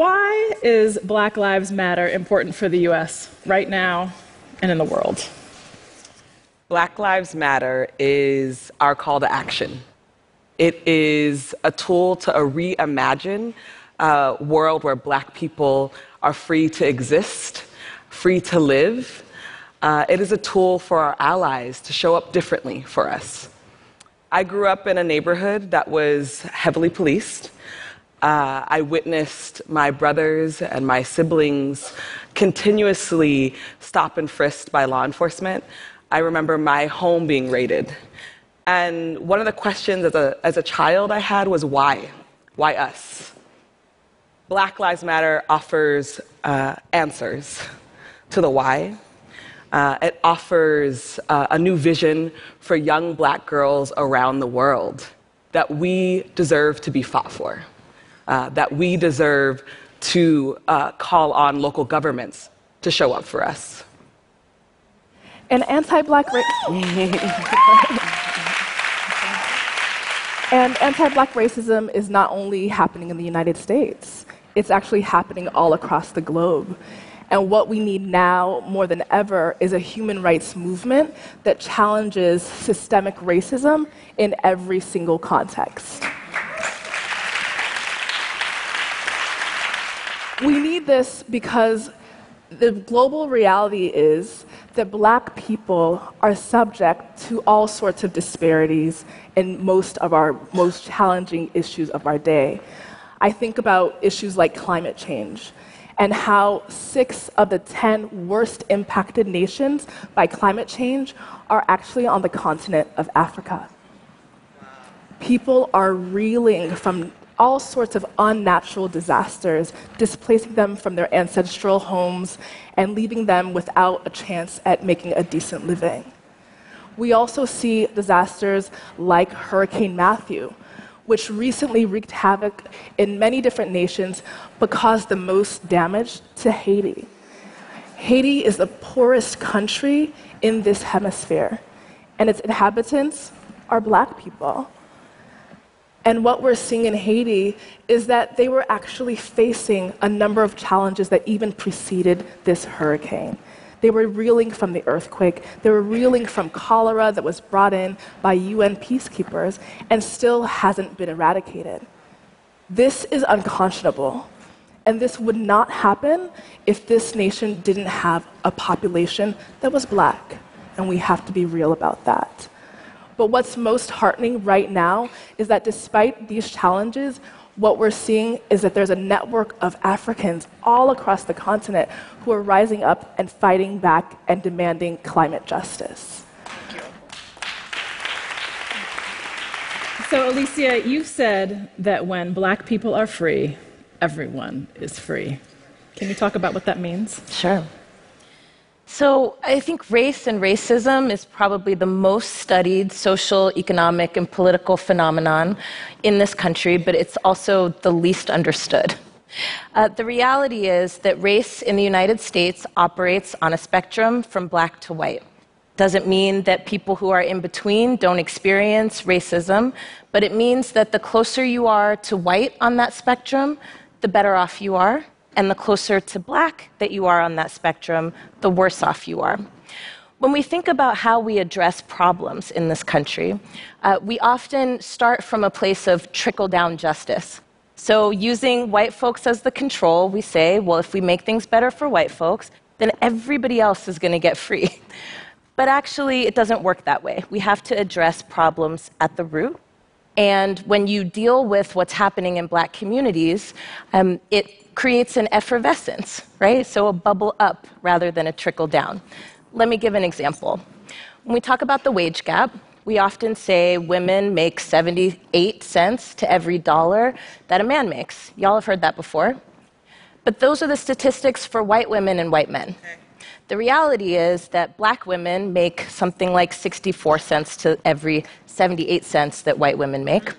Why is Black Lives Matter important for the US right now and in the world? Black Lives Matter is our call to action. It is a tool to reimagine a world where black people are free to exist, free to live. Uh, it is a tool for our allies to show up differently for us. I grew up in a neighborhood that was heavily policed. Uh, I witnessed my brothers and my siblings continuously stop and frisked by law enforcement. I remember my home being raided. And one of the questions as a, as a child I had was why? Why us? Black Lives Matter offers uh, answers to the why. Uh, it offers uh, a new vision for young black girls around the world that we deserve to be fought for, that we deserve to uh, call on local governments to show up for us. And anti black ra- And anti black racism is not only happening in the United States, it's actually happening all across the globe. And what we need now more than ever is a human rights movement that challenges systemic racism in every single context. We need this because the global reality is that black people are subject to all sorts of disparities in most of our most challenging issues of our day. I think about issues like climate change and how six of the 10 worst impacted nations by climate change are actually on the continent of Africa. People are reeling from all sorts of unnatural disasters, displacing them from their ancestral homes and leaving them without a chance at making a decent living. We also see disasters like Hurricane Matthew, which recently wreaked havoc in many different nations but caused the most damage to Haiti. Haiti is the poorest country in this hemisphere, and its inhabitants are black people. And what we're seeing in Haiti is that they were actually facing a number of challenges that even preceded this hurricane. They were reeling from the earthquake, they were reeling from cholera that was brought in by UN peacekeepers and still hasn't been eradicated. This is unconscionable. And this would not happen if this nation didn't have a population that was black. And we have to be real about that. But what's most heartening right now is that despite these challenges, what we're seeing is that there's a network of Africans all across the continent who are rising up and fighting back and demanding climate justice. So, Alicia, you've said that when black people are free, everyone is free. Can you talk about what that means? Sure. So, I think race and racism is probably the most studied social, economic, and political phenomenon in this country, but it's also the least understood. Uh, the reality is that race in the United States operates on a spectrum from black to white. Doesn't mean that people who are in between don't experience racism, but it means that the closer you are to white on that spectrum, the better off you are and the closer to black that you are on that spectrum, the worse off you are. When we think about how we address problems in this country, uh, we often start from a place of trickle down justice. So, using white folks as the control, we say, well, if we make things better for white folks, then everybody else is going to get free. But actually, it doesn't work that way. We have to address problems at the root. And when you deal with what's happening in black communities, um, it creates an effervescence, right? So a bubble up rather than a trickle down. Let me give an example. When we talk about the wage gap, we often say women make 78 cents to every dollar that a man makes. Y'all have heard that before. But those are the statistics for white women and white men. The reality is that black women make something like 64 cents to every 78 cents that white women make.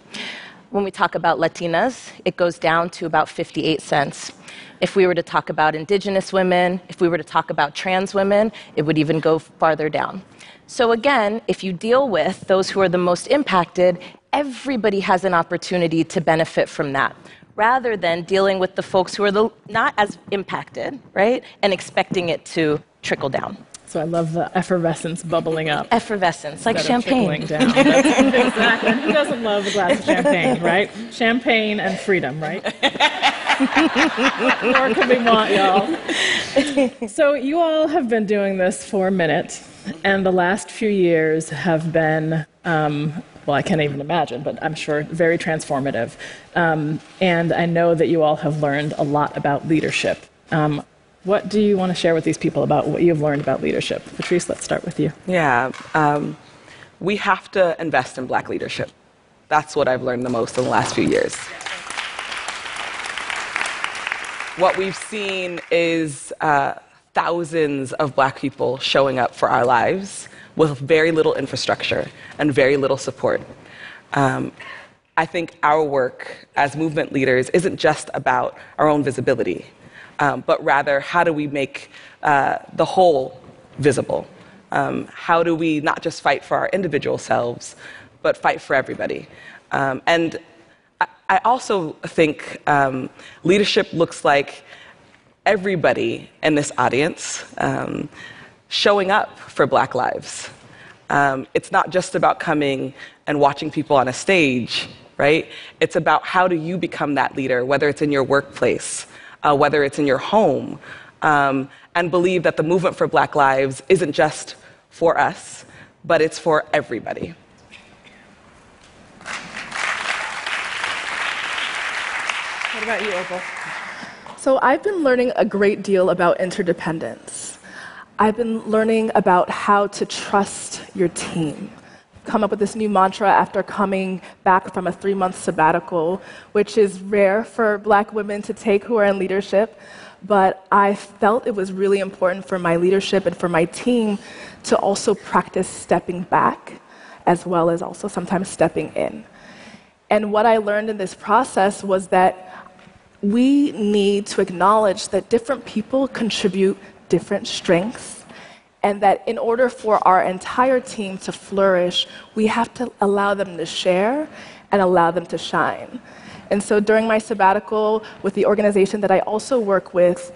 When we talk about Latinas, it goes down to about 58 cents. If we were to talk about indigenous women, if we were to talk about trans women, it would even go farther down. So, again, if you deal with those who are the most impacted, everybody has an opportunity to benefit from that, rather than dealing with the folks who are the, not as impacted, right? And expecting it to trickle down. So I love the effervescence bubbling up. Effervescence, like champagne. down. Exactly. Who doesn't love a glass of champagne, right? Champagne and freedom, right? what more could we want, y'all? So you all have been doing this for a minute, and the last few years have been, um, well, I can't even imagine, but I'm sure very transformative. Um, and I know that you all have learned a lot about leadership. Um, what do you want to share with these people about what you've learned about leadership? Patrisse, let's start with you. Yeah, um, we have to invest in black leadership. That's what I've learned the most in the last few years. What we've seen is uh, thousands of black people showing up for our lives with very little infrastructure and very little support. Um, I think our work as movement leaders isn't just about our own visibility, um, but rather how do we make uh, the whole visible? Um, how do we not just fight for our individual selves, but fight for everybody? Um, and I, I also think um, leadership looks like everybody in this audience um, showing up for Black lives. Um, it's not just about coming and watching people on a stage, right? It's about how do you become that leader, whether it's in your workplace, uh, whether it's in your home, um, and believe that the movement for Black lives isn't just for us, but it's for everybody. What about you, Opal? So I've been learning a great deal about interdependence. I've been learning about how to trust your team. Come up with this new mantra after coming back from a three month sabbatical, which is rare for black women to take who are in leadership. But I felt it was really important for my leadership and for my team to also practice stepping back as well as also sometimes stepping in. And what I learned in this process was that we need to acknowledge that different people contribute different strengths, and that in order for our entire team to flourish, we have to allow them to share and allow them to shine. And so during my sabbatical with the organization that I also work with,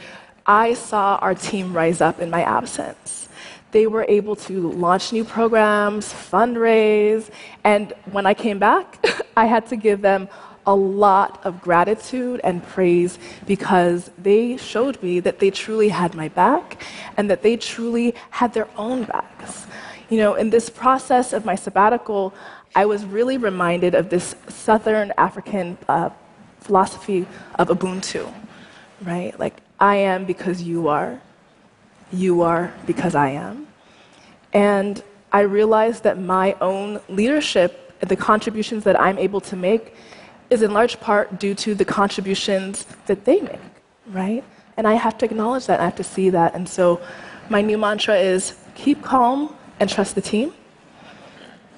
I saw our team rise up in my absence. They were able to launch new programs, fundraise, and when I came back, I had to give them a lot of gratitude and praise because they showed me that they truly had my back and that they truly had their own backs. You know, in this process of my sabbatical, I was really reminded of this Southern African uh, philosophy of Ubuntu, right? Like, I am because you are, you are because I am. And I realized that my own leadership, the contributions that I'm able to make, is in large part due to the contributions that they make, right? And I have to acknowledge that, I have to see that. And so my new mantra is keep calm and trust the team,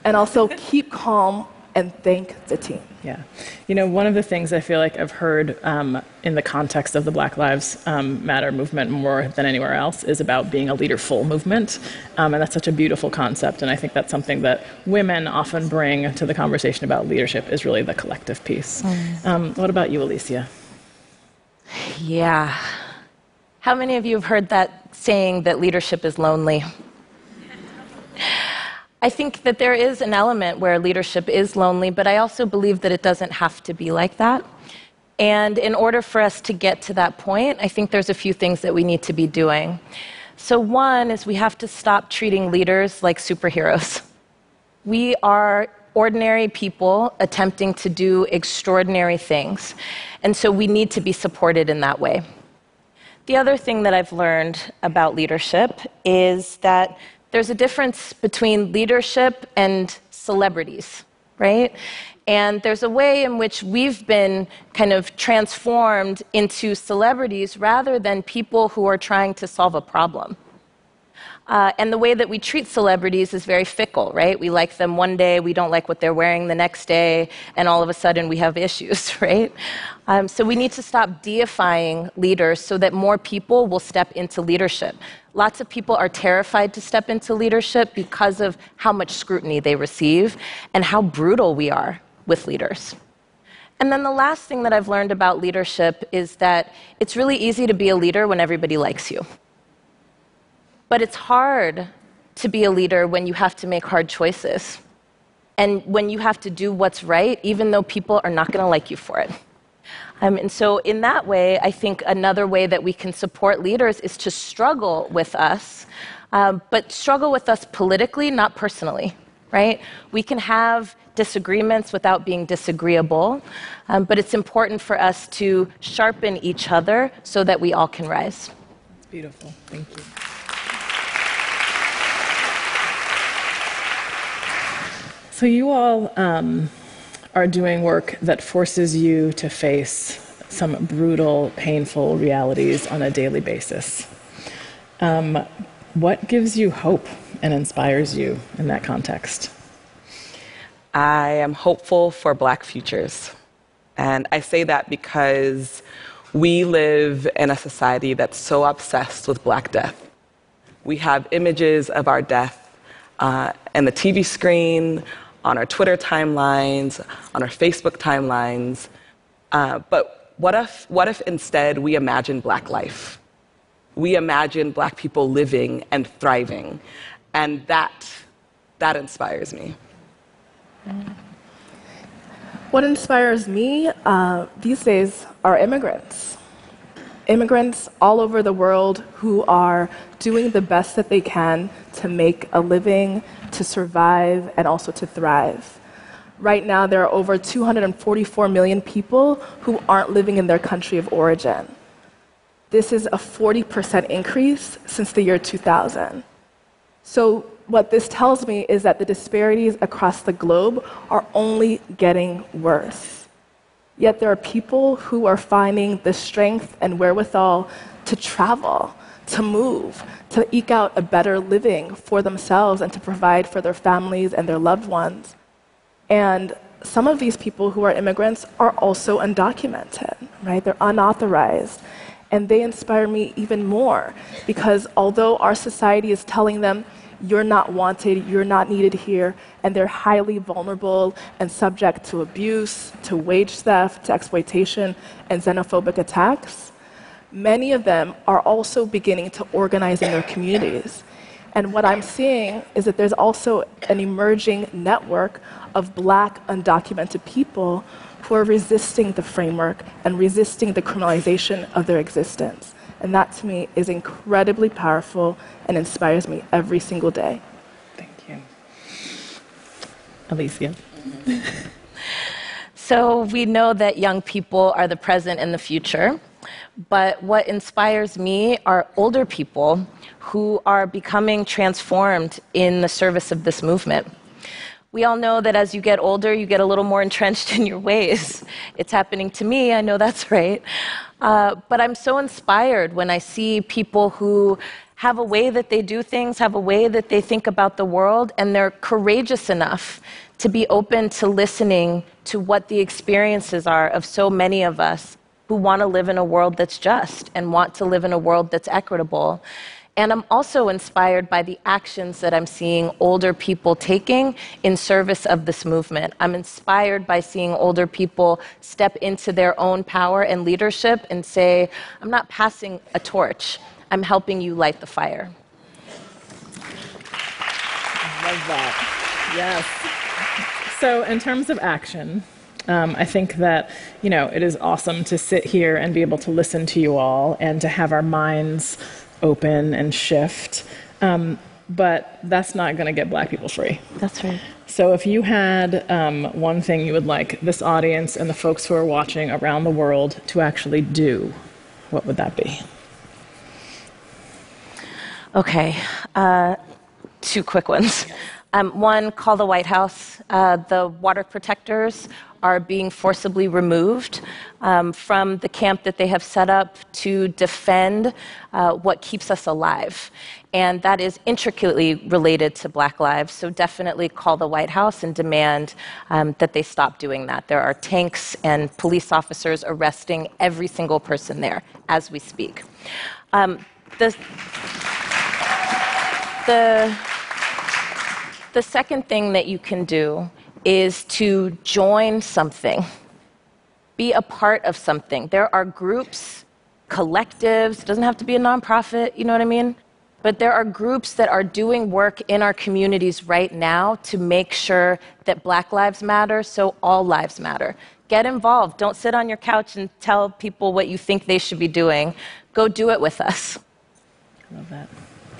and also keep calm and thank the team. Yeah. You know, one of the things I feel like I've heard um, in the context of the Black Lives um, Matter movement more than anywhere else is about being a leaderful movement. Um, and that's such a beautiful concept. And I think that's something that women often bring to the conversation about leadership is really the collective piece. Um, what about you, Alicia? Yeah. How many of you have heard that saying that leadership is lonely? I think that there is an element where leadership is lonely, but I also believe that it doesn't have to be like that. And in order for us to get to that point, I think there's a few things that we need to be doing. So, one is we have to stop treating leaders like superheroes. We are ordinary people attempting to do extraordinary things. And so we need to be supported in that way. The other thing that I've learned about leadership is that there's a difference between leadership and celebrities, right? And there's a way in which we've been kind of transformed into celebrities rather than people who are trying to solve a problem. Uh, and the way that we treat celebrities is very fickle, right? We like them one day, we don't like what they're wearing the next day, and all of a sudden we have issues, right? Um, so we need to stop deifying leaders so that more people will step into leadership. Lots of people are terrified to step into leadership because of how much scrutiny they receive and how brutal we are with leaders. And then the last thing that I've learned about leadership is that it's really easy to be a leader when everybody likes you. But it's hard to be a leader when you have to make hard choices and when you have to do what's right, even though people are not going to like you for it. Um, and so, in that way, I think another way that we can support leaders is to struggle with us, um, but struggle with us politically, not personally, right? We can have disagreements without being disagreeable, um, but it's important for us to sharpen each other so that we all can rise. It's beautiful. Thank you. So, you all um, are doing work that forces you to face some brutal, painful realities on a daily basis. Um, what gives you hope and inspires you in that context? I am hopeful for Black futures. And I say that because we live in a society that's so obsessed with Black death. We have images of our death uh, the TV screen, on our Twitter timelines, on our Facebook timelines. Uh, but what if, what if instead we imagine Black life? We imagine Black people living and thriving. And that, that inspires me. What inspires me uh, these days are immigrants. Immigrants all over the world who are doing the best that they can to make a living, to survive, and also to thrive. Right now, there are over 244 million people who aren't living in their country of origin. This is a 40% increase since the year 2000. So, what this tells me is that the disparities across the globe are only getting worse. Yet there are people who are finding the strength and wherewithal to travel, to move, to eke out a better living for themselves and to provide for their families and their loved ones. And some of these people who are immigrants are also undocumented, right? They're unauthorized. And they inspire me even more because although our society is telling them, you're not wanted, you're not needed here, and they're highly vulnerable and subject to abuse, to wage theft, to exploitation, and xenophobic attacks, many of them are also beginning to organize in their communities. And what I'm seeing is that there's also an emerging network of black undocumented people who are resisting the framework and resisting the criminalization of their existence. And that to me is incredibly powerful and inspires me every single day. Thank you. Alicia. So, we know that young people are the present and the future. But what inspires me are older people who are becoming transformed in the service of this movement. We all know that as you get older, you get a little more entrenched in your ways. It's happening to me, I know that's right. Uh, but I'm so inspired when I see people who have a way that they do things, have a way that they think about the world, and they're courageous enough to be open to listening to what the experiences are of so many of us who want to live in a world that's just and want to live in a world that's equitable. And I'm also inspired by the actions that I'm seeing older people taking in service of this movement. I'm inspired by seeing older people step into their own power and leadership and say, I'm not passing a torch, I'm helping you light the fire. I love that. Yes. So, in terms of action, um, I think that you know it is awesome to sit here and be able to listen to you all and to have our minds open and shift. Um, but that's not going to get black people free. That's right. So, if you had um, one thing you would like this audience and the folks who are watching around the world to actually do, what would that be? Okay, uh, two quick ones. Um, one, call the White House. Uh, the water protectors are being forcibly removed um, from the camp that they have set up to defend uh, what keeps us alive. And that is intricately related to Black lives. So definitely call the White House and demand um, that they stop doing that. There are tanks and police officers arresting every single person there as we speak. Um, the, the, the second thing that you can do is to join something be a part of something. There are groups, collectives, it doesn't have to be a nonprofit, you know what I mean? But there are groups that are doing work in our communities right now to make sure that Black Lives Matter, so all lives matter. Get involved. Don't sit on your couch and tell people what you think they should be doing. Go do it with us. I love that.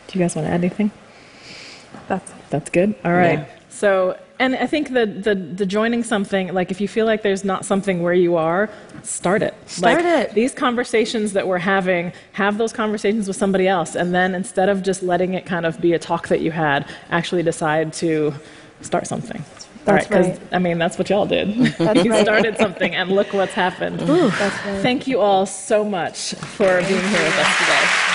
Do you guys want to add anything? That's That's good. All right. Yeah. So, and I think the, the the joining something like if you feel like there's not something where you are, start it. Start Like, it. These conversations that we're having, have those conversations with somebody else, and then instead of just letting it kind of be a talk that you had, actually decide to start something. All That's 'cause, right. I mean, that's what y'all did. You right. started something, and look what's happened. That's right. Thank you all so much for being here with us today.